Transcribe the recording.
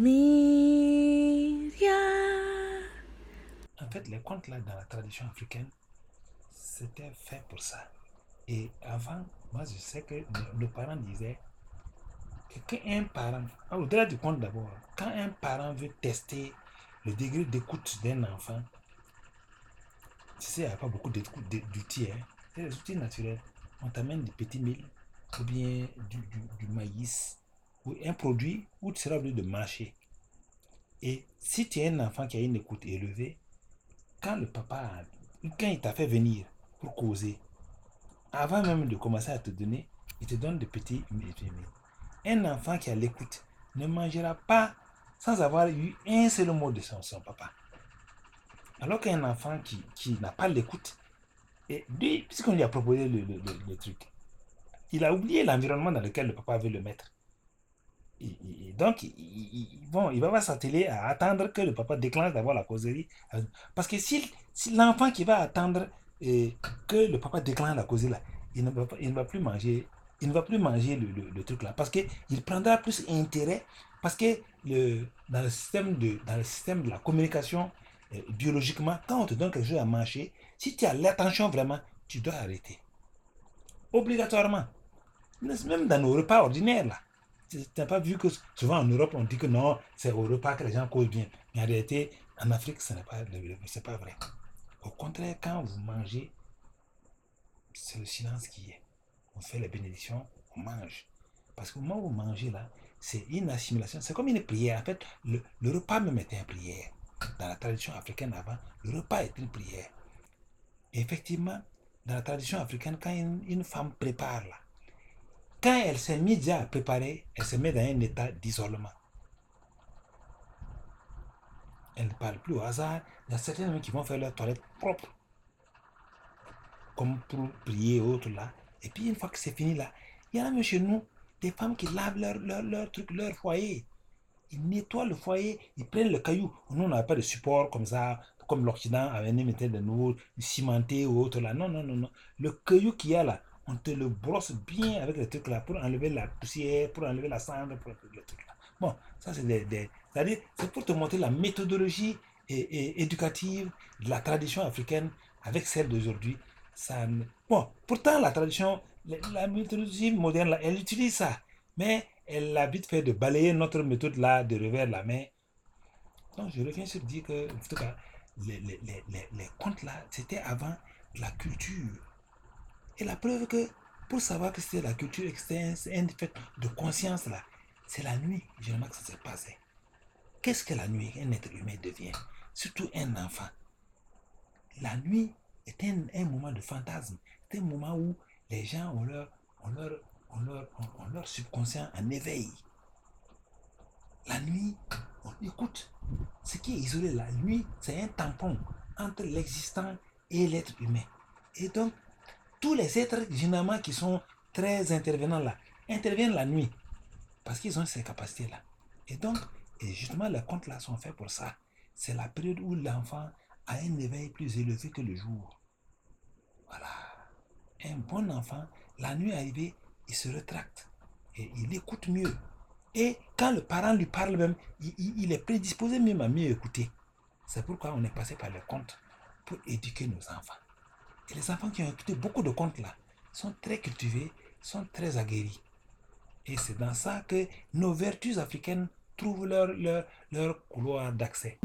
En fait, les contes là dans la tradition africaine, c'était fait pour ça. Et avant, moi je sais que nos parents disaient que quand un parent, ah, au-delà du conte d'abord, quand un parent veut tester le degré d'écoute d'un enfant, tu sais, il n'y a pas beaucoup d'outils. Hein. C'est des outils naturels. On t'amène des petits mille ou bien du, du, maïs ou un produit où tu seras obligé de marcher. Et si tu es un enfant qui a une écoute élevée, quand le papa, quand il t'a fait venir pour causer, avant même de commencer à te donner, il te donne des petits Un enfant qui a l'écoute ne mangera pas sans avoir eu un seul mot de son, papa. Alors qu'un enfant qui, qui n'a pas l'écoute, et puisqu'on lui a proposé le, le, le, truc, il a oublié l'environnement dans lequel le papa veut le mettre. Et, donc, il, bon, il va pas s'atteler à attendre que le papa déclenche d'avoir la causerie. Parce que si, l'enfant qui va attendre et que le papa déclenche la causerie, là, il ne va, il ne va plus manger il ne va plus manger le, truc là. Parce qu'il prendra plus intérêt parce que dans, le système de, dans le système de la communication euh, biologiquement quand on te donne quelque chose à manger si tu as l'attention vraiment tu dois arrêter. Obligatoirement. Même dans nos repas ordinaires là tu n'as pas vu que souvent en Europe, on dit que non, c'est au repas que les gens causent bien. Mais en réalité, en Afrique, ce n'est pas, pas vrai. Au contraire, quand vous mangez, c'est le silence qui est. On fait les bénédictions, on mange. Parce qu'au moment où vous mangez là, c'est une assimilation, c'est comme une prière. En fait, le, le repas même était une prière. Dans la tradition africaine avant, le repas est une prière. effectivement, dans la tradition africaine, quand une, une femme prépare là, quand elle s'est mise à préparer, elle se met dans un état d'isolement. Elle ne parle plus au hasard. Il y a certains qui vont faire leur toilette propre. Comme pour prier autres là. Et puis une fois que c'est fini là, il y en a même chez nous des femmes qui lavent leur, leur, leur truc, leur foyer. Ils nettoient le foyer, ils prennent le caillou. Nous, on n'a pas de support comme ça, comme l'Occident avait mis de nouveau cimenté ou autre là. Non, non, non, non. Le caillou qu'il y a là, on te le brosse bien avec le truc là pour enlever la poussière, pour enlever la cendre, pour le truc là. Bon, ça c'est des, pour te montrer la méthodologie et, éducative de la tradition africaine avec celle d'aujourd'hui. Bon, pourtant la tradition, la, méthodologie moderne, là, elle utilise ça, mais elle a vite fait de balayer notre méthode là de revers la main. Donc je reviens sur dire que, les, les, les, les contes là, c'était avant la culture et la preuve que pour savoir que c'était la culture externe, c'est un fait de conscience là. C'est la nuit, généralement, que ça s'est passé. Qu'est-ce que la nuit, un être humain devient? Surtout un enfant. La nuit est un, un moment de fantasme. C'est un moment où les gens ont leur, ont leur, ont leur, ont leur subconscient en éveil. La nuit, on écoute. Ce qui est isolé la nuit, c'est un tampon entre l'existant et l'être humain. Et donc, tous les êtres, généralement, qui sont très intervenants là, interviennent la nuit. Parce qu'ils ont ces capacités-là. Et donc, et justement, les contes là sont faits pour ça. C'est la période où l'enfant a un éveil plus élevé que le jour. Voilà. Un bon enfant, la nuit arrivée, il se retracte. Et il écoute mieux. Et quand le parent lui parle même, il, est prédisposé même à mieux écouter. C'est pourquoi on est passé par les contes pour éduquer nos enfants. Les enfants qui ont écouté beaucoup de contes là sont très cultivés, sont très aguerris. Et c'est dans ça que nos vertus africaines trouvent leur, couloir d'accès.